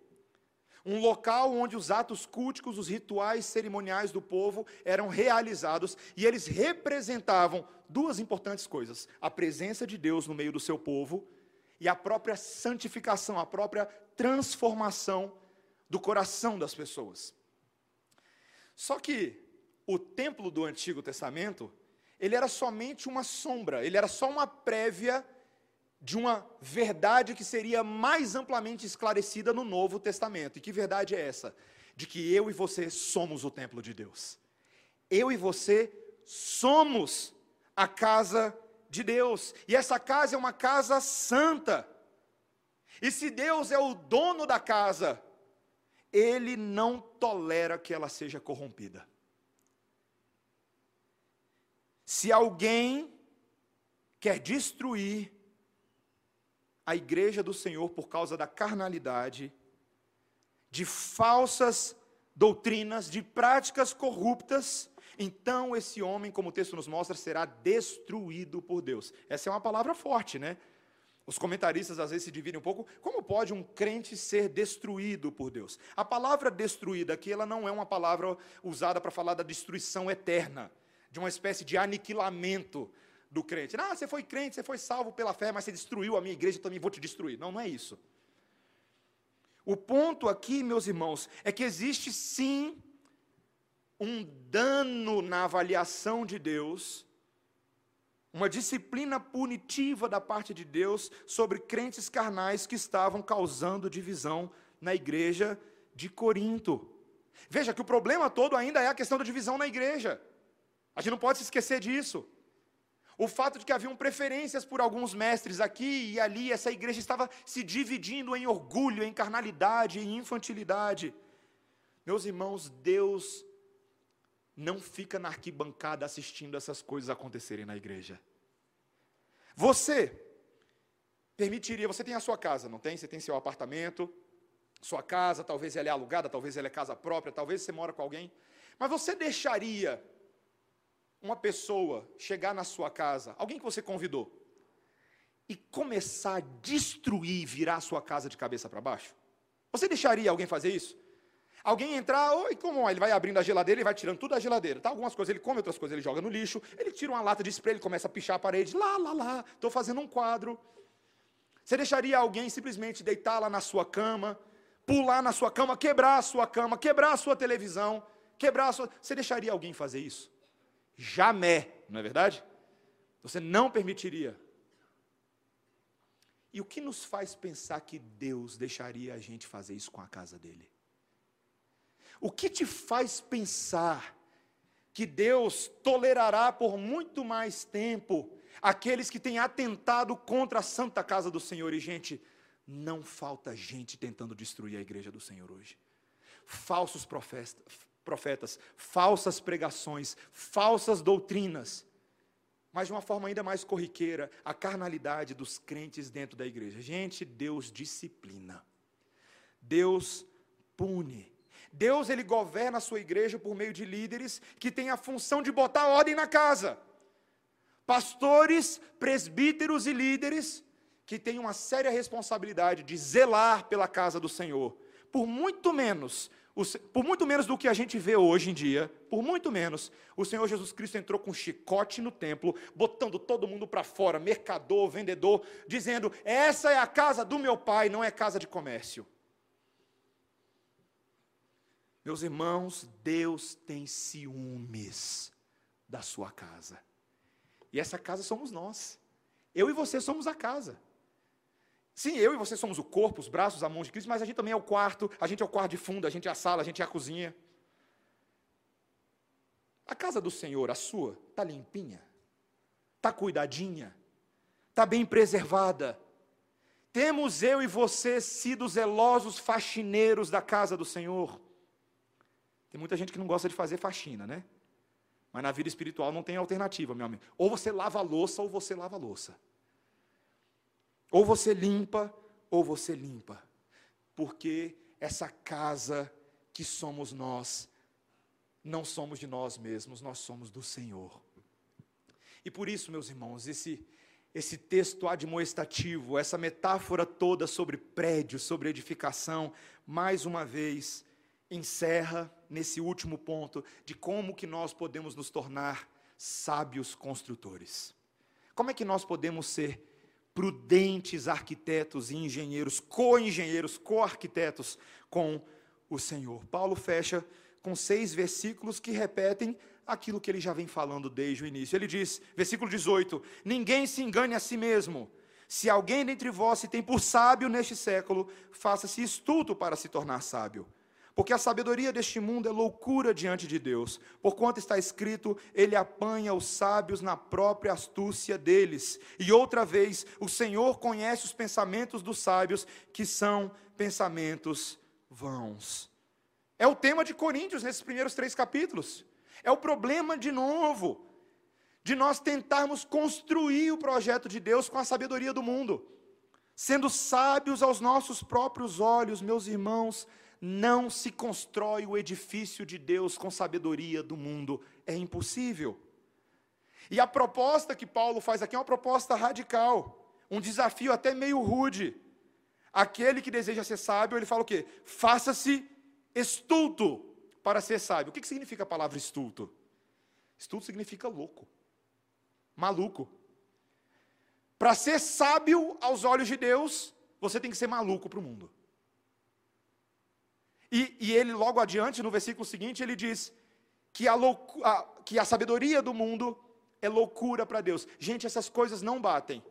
um local onde os atos culticos, os rituais cerimoniais do povo eram realizados e eles representavam duas importantes coisas: a presença de Deus no meio do seu povo e a própria santificação, a própria transformação do coração das pessoas. Só que o templo do Antigo Testamento, ele era somente uma sombra, ele era só uma prévia de uma verdade que seria mais amplamente esclarecida no Novo Testamento. E que verdade é essa? De que eu e você somos o templo de Deus. Eu e você somos a casa de Deus. E essa casa é uma casa santa. E se Deus é o dono da casa, ele não tolera que ela seja corrompida. Se alguém quer destruir a igreja do Senhor por causa da carnalidade, de falsas doutrinas, de práticas corruptas, então esse homem, como o texto nos mostra, será destruído por Deus. Essa é uma palavra forte, né? Os comentaristas às vezes se dividem um pouco. Como pode um crente ser destruído por Deus? A palavra destruída aqui, ela não é uma palavra usada para falar da destruição eterna, de uma espécie de aniquilamento do crente. Ah, você foi crente, você foi salvo pela fé, mas você destruiu a minha igreja, eu também vou te destruir. Não, não é isso. O ponto aqui, meus irmãos, é que existe sim um dano na avaliação de Deus, uma disciplina punitiva da parte de Deus sobre crentes carnais que estavam causando divisão na igreja de Corinto. Veja que o problema todo ainda é a questão da divisão na igreja. A gente não pode se esquecer disso. O fato de que haviam preferências por alguns mestres aqui e ali, essa igreja estava se dividindo em orgulho, em carnalidade, em infantilidade. Meus irmãos, Deus não fica na arquibancada assistindo essas coisas acontecerem na igreja. Você permitiria, você tem a sua casa, não tem? Você tem seu apartamento, sua casa, talvez ela é alugada, talvez ela é casa própria, talvez você mora com alguém. Mas você deixaria uma pessoa chegar na sua casa, alguém que você convidou, e começar a destruir, virar a sua casa de cabeça para baixo? Você deixaria alguém fazer isso? Alguém entrar, oi, como é? Ele vai abrindo a geladeira, ele vai tirando tudo da geladeira. Tá? Algumas coisas ele come, outras coisas ele joga no lixo. Ele tira uma lata de spray, ele começa a pichar a parede. Lá, lá, lá, estou fazendo um quadro. Você deixaria alguém simplesmente deitar lá na sua cama, pular na sua cama, quebrar a sua cama, quebrar a sua televisão, quebrar a sua. Você deixaria alguém fazer isso? Jamais, não é verdade? Você não permitiria. E o que nos faz pensar que Deus deixaria a gente fazer isso com a casa dele? O que te faz pensar que Deus tolerará por muito mais tempo aqueles que têm atentado contra a santa casa do Senhor? E, gente, não falta gente tentando destruir a igreja do Senhor hoje. Falsos profetas, profetas, falsas pregações, falsas doutrinas, mas de uma forma ainda mais corriqueira, a carnalidade dos crentes dentro da igreja. Gente, Deus disciplina. Deus pune. Deus ele governa a sua igreja por meio de líderes que têm a função de botar ordem na casa. Pastores, presbíteros e líderes que têm uma séria responsabilidade de zelar pela casa do Senhor. Por muito menos por muito menos do que a gente vê hoje em dia, por muito menos, o Senhor Jesus Cristo entrou com um chicote no templo, botando todo mundo para fora, mercador, vendedor, dizendo: Essa é a casa do meu pai, não é casa de comércio. Meus irmãos, Deus tem ciúmes da sua casa. E essa casa somos nós. Eu e você somos a casa. Sim, eu e você somos o corpo, os braços, a mão de Cristo, mas a gente também é o quarto, a gente é o quarto de fundo, a gente é a sala, a gente é a cozinha. A casa do Senhor, a sua, está limpinha? Está cuidadinha? Está bem preservada? Temos eu e você sido zelosos faxineiros da casa do Senhor? Tem muita gente que não gosta de fazer faxina, né? Mas na vida espiritual não tem alternativa, meu amigo. Ou você lava a louça ou você lava a louça. Ou você limpa, ou você limpa. Porque essa casa que somos nós, não somos de nós mesmos, nós somos do Senhor. E por isso, meus irmãos, esse, esse texto admoestativo, essa metáfora toda sobre prédio, sobre edificação, mais uma vez, encerra nesse último ponto de como que nós podemos nos tornar sábios construtores. Como é que nós podemos ser prudentes arquitetos e engenheiros, co-engenheiros, co-arquitetos com o Senhor. Paulo fecha com seis versículos que repetem aquilo que ele já vem falando desde o início. Ele diz, versículo 18: Ninguém se engane a si mesmo. Se alguém dentre vós se tem por sábio neste século, faça-se estulto para se tornar sábio. Porque a sabedoria deste mundo é loucura diante de Deus. Porquanto está escrito, ele apanha os sábios na própria astúcia deles. E outra vez, o Senhor conhece os pensamentos dos sábios, que são pensamentos vãos. É o tema de Coríntios nesses primeiros três capítulos. É o problema de novo, de nós tentarmos construir o projeto de Deus com a sabedoria do mundo. Sendo sábios aos nossos próprios olhos, meus irmãos, não se constrói o edifício de Deus com sabedoria do mundo, é impossível. E a proposta que Paulo faz aqui é uma proposta radical, um desafio até meio rude. Aquele que deseja ser sábio, ele fala o quê? Faça-se estulto para ser sábio. O que significa a palavra estulto? Estulto significa louco, maluco. Para ser sábio aos olhos de Deus, você tem que ser maluco para o mundo. E, e, ele, logo adiante, no versículo seguinte, ele diz que a, loucu, a, que a sabedoria do mundo é loucura para Deus. Gente, essas coisas não batem.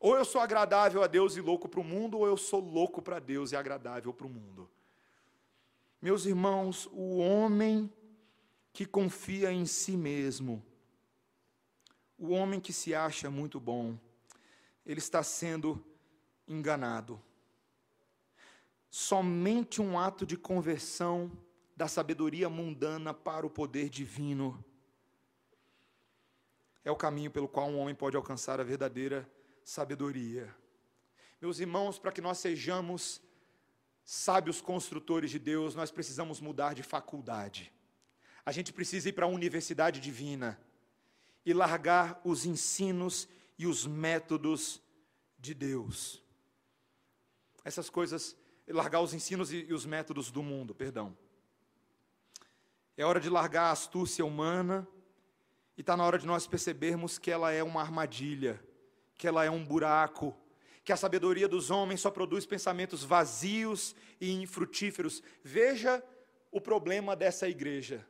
Ou eu sou agradável a Deus e louco para o mundo, ou eu sou louco para Deus e agradável para o mundo. Meus irmãos, o homem que confia em si mesmo, o homem que se acha muito bom, ele está sendo enganado. Somente um ato de conversão da sabedoria mundana para o poder divino é o caminho pelo qual um homem pode alcançar a verdadeira sabedoria. Meus irmãos, para que nós sejamos sábios construtores de Deus, nós precisamos mudar de faculdade. A gente precisa ir para a universidade divina e largar os ensinos e os métodos de Deus. Essas coisas, largar os ensinos e, os métodos do mundo, perdão. É hora de largar a astúcia humana e está na hora de nós percebermos que ela é uma armadilha, que ela é um buraco, que a sabedoria dos homens só produz pensamentos vazios e infrutíferos. Veja o problema dessa igreja.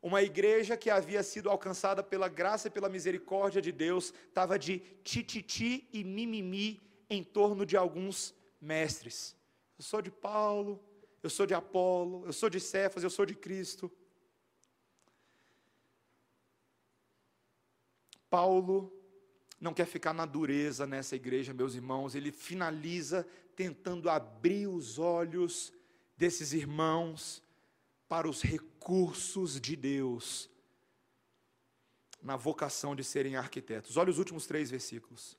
Uma igreja que havia sido alcançada pela graça e pela misericórdia de Deus, estava de tititi e mimimi em torno de alguns mestres. Eu sou de Paulo, eu sou de Apolo, eu sou de Cefas, eu sou de Cristo. Paulo não quer ficar na dureza nessa igreja, meus irmãos, ele finaliza tentando abrir os olhos desses irmãos para os recursos de Deus na vocação de serem arquitetos. Olha os últimos três versículos.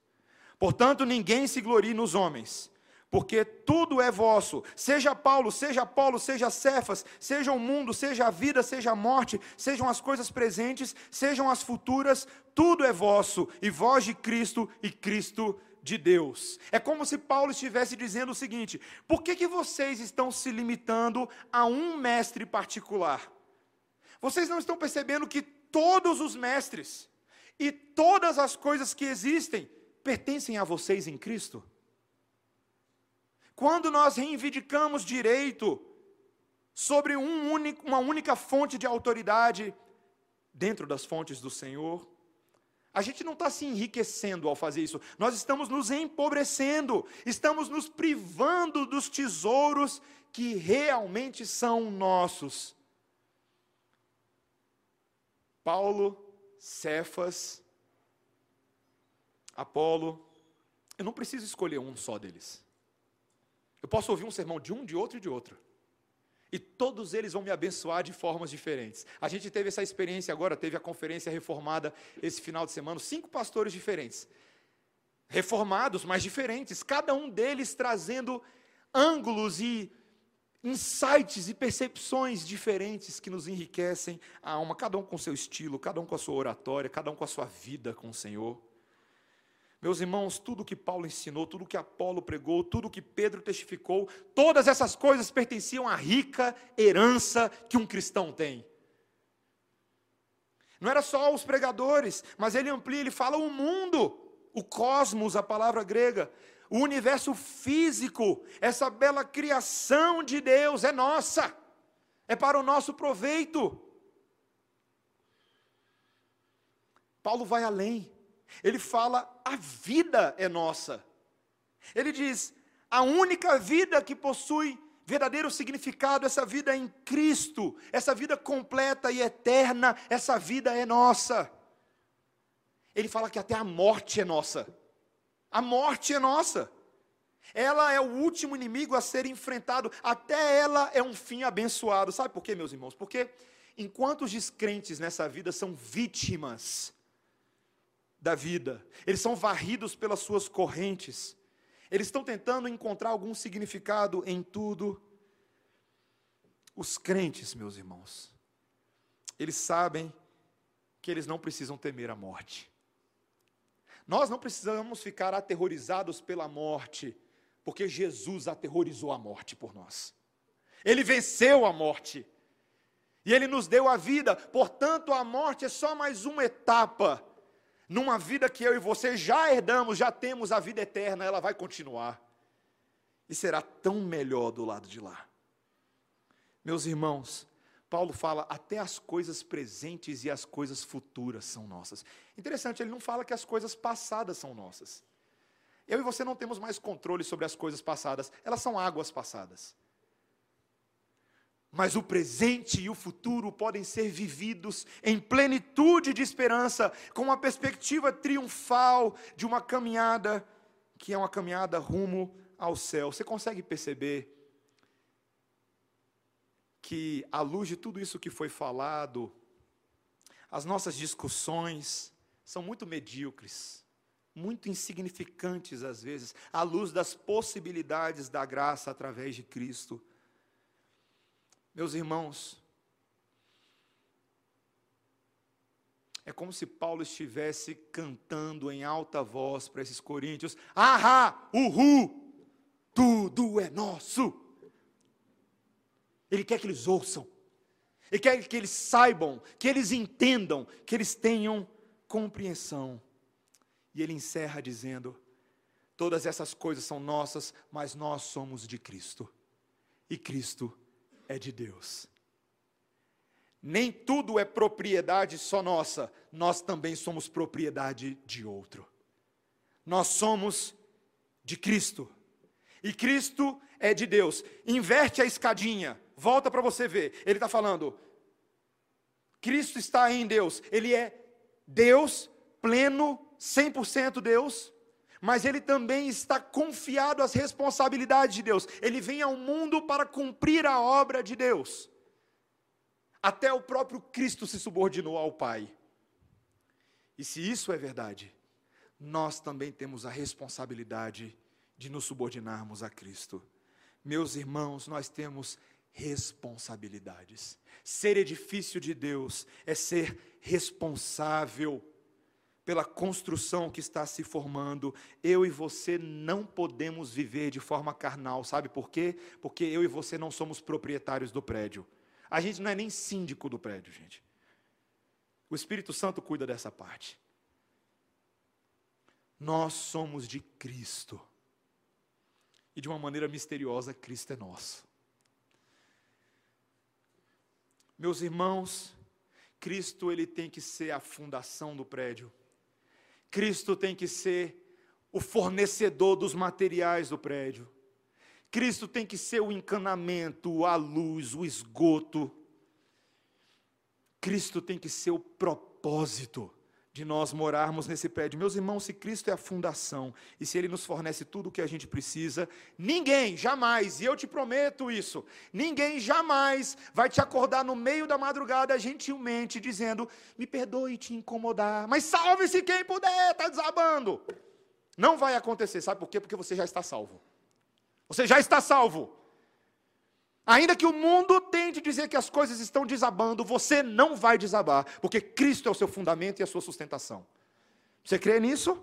Portanto, ninguém se glorie nos homens, porque tudo é vosso, seja Paulo, seja Apolo, seja Cefas, seja o mundo, seja a vida, seja a morte, sejam as coisas presentes, sejam as futuras, tudo é vosso, e vós de Cristo e Cristo de Deus. É como se Paulo estivesse dizendo o seguinte: por que, que vocês estão se limitando a um mestre particular? Vocês não estão percebendo que todos os mestres e todas as coisas que existem pertencem a vocês em Cristo? Quando nós reivindicamos direito sobre um único, uma única fonte de autoridade dentro das fontes do Senhor, a gente não está se enriquecendo ao fazer isso, nós estamos nos empobrecendo, estamos nos privando dos tesouros que realmente são nossos. Paulo, Cefas, Apolo, eu não preciso escolher um só deles. Eu posso ouvir um sermão de um, de outro e de outro. E todos eles vão me abençoar de formas diferentes. A gente teve essa experiência agora, teve a conferência reformada esse final de semana, cinco pastores diferentes. Reformados, mas diferentes, cada um deles trazendo ângulos e insights e percepções diferentes que nos enriquecem a alma, cada um com seu estilo, cada um com a sua oratória, cada um com a sua vida com o Senhor. Meus irmãos, tudo que Paulo ensinou, tudo que Apolo pregou, tudo que Pedro testificou, todas essas coisas pertenciam à rica herança que um cristão tem. Não era só os pregadores, mas ele amplia, ele fala o mundo, o cosmos, a palavra grega, o universo físico, essa bela criação de Deus é nossa, é para o nosso proveito. Paulo vai além. Ele fala: a vida é nossa. Ele diz: a única vida que possui verdadeiro significado, essa vida é em Cristo, essa vida completa e eterna, essa vida é nossa. Ele fala que até a morte é nossa. A morte é nossa. Ela é o último inimigo a ser enfrentado, até ela é um fim abençoado. Sabe por quê, meus irmãos? Porque enquanto os descrentes nessa vida são vítimas da vida, eles são varridos pelas suas correntes, eles estão tentando encontrar algum significado em tudo. Os crentes, meus irmãos, eles sabem que eles não precisam temer a morte. Nós não precisamos ficar aterrorizados pela morte, porque Jesus aterrorizou a morte por nós. Ele venceu a morte. E ele nos deu a vida, portanto, a morte é só mais uma etapa numa vida que eu e você já herdamos, já temos a vida eterna, ela vai continuar. E será tão melhor do lado de lá. Meus irmãos, Paulo fala até as coisas presentes e as coisas futuras são nossas. Interessante, ele não fala que as coisas passadas são nossas. Eu e você não temos mais controle sobre as coisas passadas, elas são águas passadas. Mas o presente e o futuro podem ser vividos em plenitude de esperança, com uma perspectiva triunfal de uma caminhada que é uma caminhada rumo ao céu. Você consegue perceber que, à luz de tudo isso que foi falado, as nossas discussões são muito medíocres, muito insignificantes às vezes, à luz das possibilidades da graça através de Cristo. Meus irmãos, é como se Paulo estivesse cantando em alta voz para esses coríntios: Ahá, uhu, tudo é nosso. Ele quer que eles ouçam, Ele quer que eles saibam, que eles entendam, que eles tenham compreensão. E ele encerra dizendo: Todas essas coisas são nossas, mas nós somos de Cristo, e Cristo é de Deus. Nem tudo é propriedade só nossa, nós também somos propriedade de outro. Nós somos de Cristo, e Cristo é de Deus. Inverte a escadinha, volta para você ver. Ele está falando: Cristo está em Deus, Ele é Deus pleno, 100% Deus, mas ele também está confiado às responsabilidades de Deus. Ele vem ao mundo para cumprir a obra de Deus. Até o próprio Cristo se subordinou ao Pai. E se isso é verdade, nós também temos a responsabilidade de nos subordinarmos a Cristo. Meus irmãos, nós temos responsabilidades. Ser edifício de Deus é ser responsável pela construção que está se formando. Eu e você não podemos viver de forma carnal, sabe por quê? Porque eu e você não somos proprietários do prédio. A gente não é nem síndico do prédio, gente. O Espírito Santo cuida dessa parte. Nós somos de Cristo. E de uma maneira misteriosa, Cristo é nosso. Meus irmãos, Cristo ele tem que ser a fundação do prédio. Cristo tem que ser o fornecedor dos materiais do prédio. Cristo tem que ser o encanamento, a luz, o esgoto. Cristo tem que ser o propósito de nós morarmos nesse prédio. Meus irmãos, se Cristo é a fundação e se Ele nos fornece tudo o que a gente precisa, ninguém jamais, e eu te prometo isso, ninguém jamais vai te acordar no meio da madrugada gentilmente dizendo: me perdoe te incomodar, mas salve-se quem puder, está desabando. Não vai acontecer, sabe por quê? Porque você já está salvo. Você já está salvo. Ainda que o mundo tente dizer que as coisas estão desabando, você não vai desabar, porque Cristo é o seu fundamento e a sua sustentação. Você crê nisso?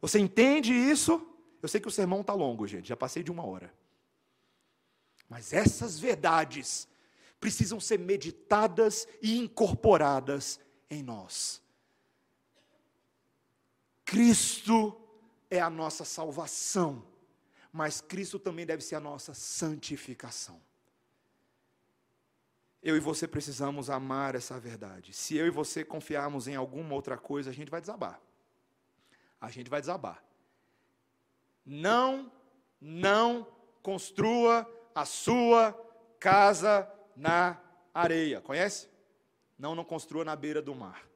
Você entende isso? Eu sei que o sermão está longo, gente, já passei de uma hora. Mas essas verdades precisam ser meditadas e incorporadas em nós. Cristo é a nossa salvação, mas Cristo também deve ser a nossa santificação eu e você precisamos amar essa verdade. Se eu e você confiarmos em alguma outra coisa, a gente vai desabar. A gente vai desabar. Não, não construa a sua casa na areia. Conhece? Não, não construa na beira do mar.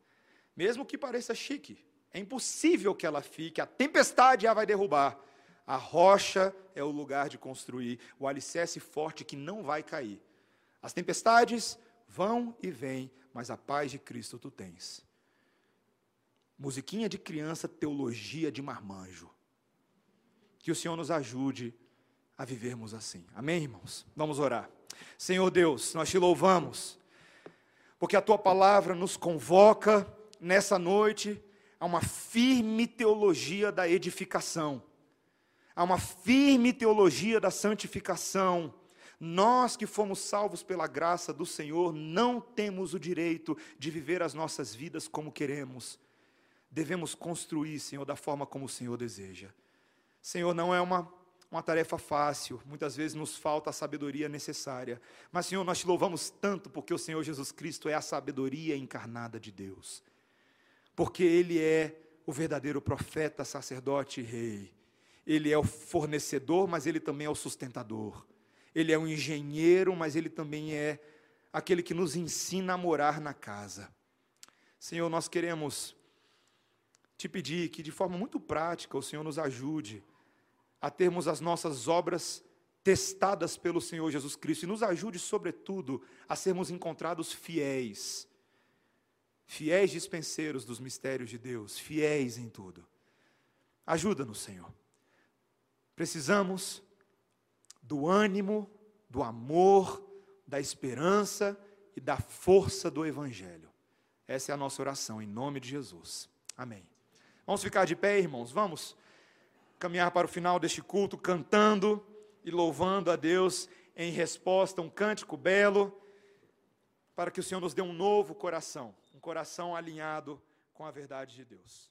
Mesmo que pareça chique, é impossível que ela fique, a tempestade a vai derrubar. A rocha é o lugar de construir, o alicerce forte que não vai cair. As tempestades vão e vêm, mas a paz de Cristo tu tens. Musiquinha de criança, teologia de marmanjo. Que o Senhor nos ajude a vivermos assim. Amém, irmãos? Vamos orar. Senhor Deus, nós te louvamos, porque a tua palavra nos convoca nessa noite a uma firme teologia da edificação, a uma firme teologia da santificação nós que fomos salvos pela graça do Senhor, não temos o direito de viver as nossas vidas como queremos. devemos construir, Senhor, da forma como o Senhor deseja. Senhor, não é uma, uma tarefa fácil, muitas vezes nos falta a sabedoria necessária, mas, Senhor, nós te louvamos tanto porque o Senhor Jesus Cristo é a sabedoria encarnada de Deus, porque Ele é o verdadeiro profeta, sacerdote e rei. Ele é o fornecedor, mas ele também é o sustentador. Ele é o engenheiro, mas ele também é aquele que nos ensina a morar na casa. Senhor, nós queremos te pedir que, de forma muito prática, o Senhor nos ajude a termos as nossas obras testadas pelo Senhor Jesus Cristo e nos ajude, sobretudo, a sermos encontrados fiéis. Fiéis dispenseiros dos mistérios de Deus, fiéis em tudo. Ajuda-nos, Senhor. Precisamos do ânimo, do amor, da esperança e da força do Evangelho. Essa é a nossa oração, em nome de Jesus. Amém. Vamos ficar de pé, irmãos? Vamos caminhar para o final deste culto cantando e louvando a Deus em resposta, um cântico belo, para que o Senhor nos dê um novo coração, um coração alinhado com a verdade de Deus.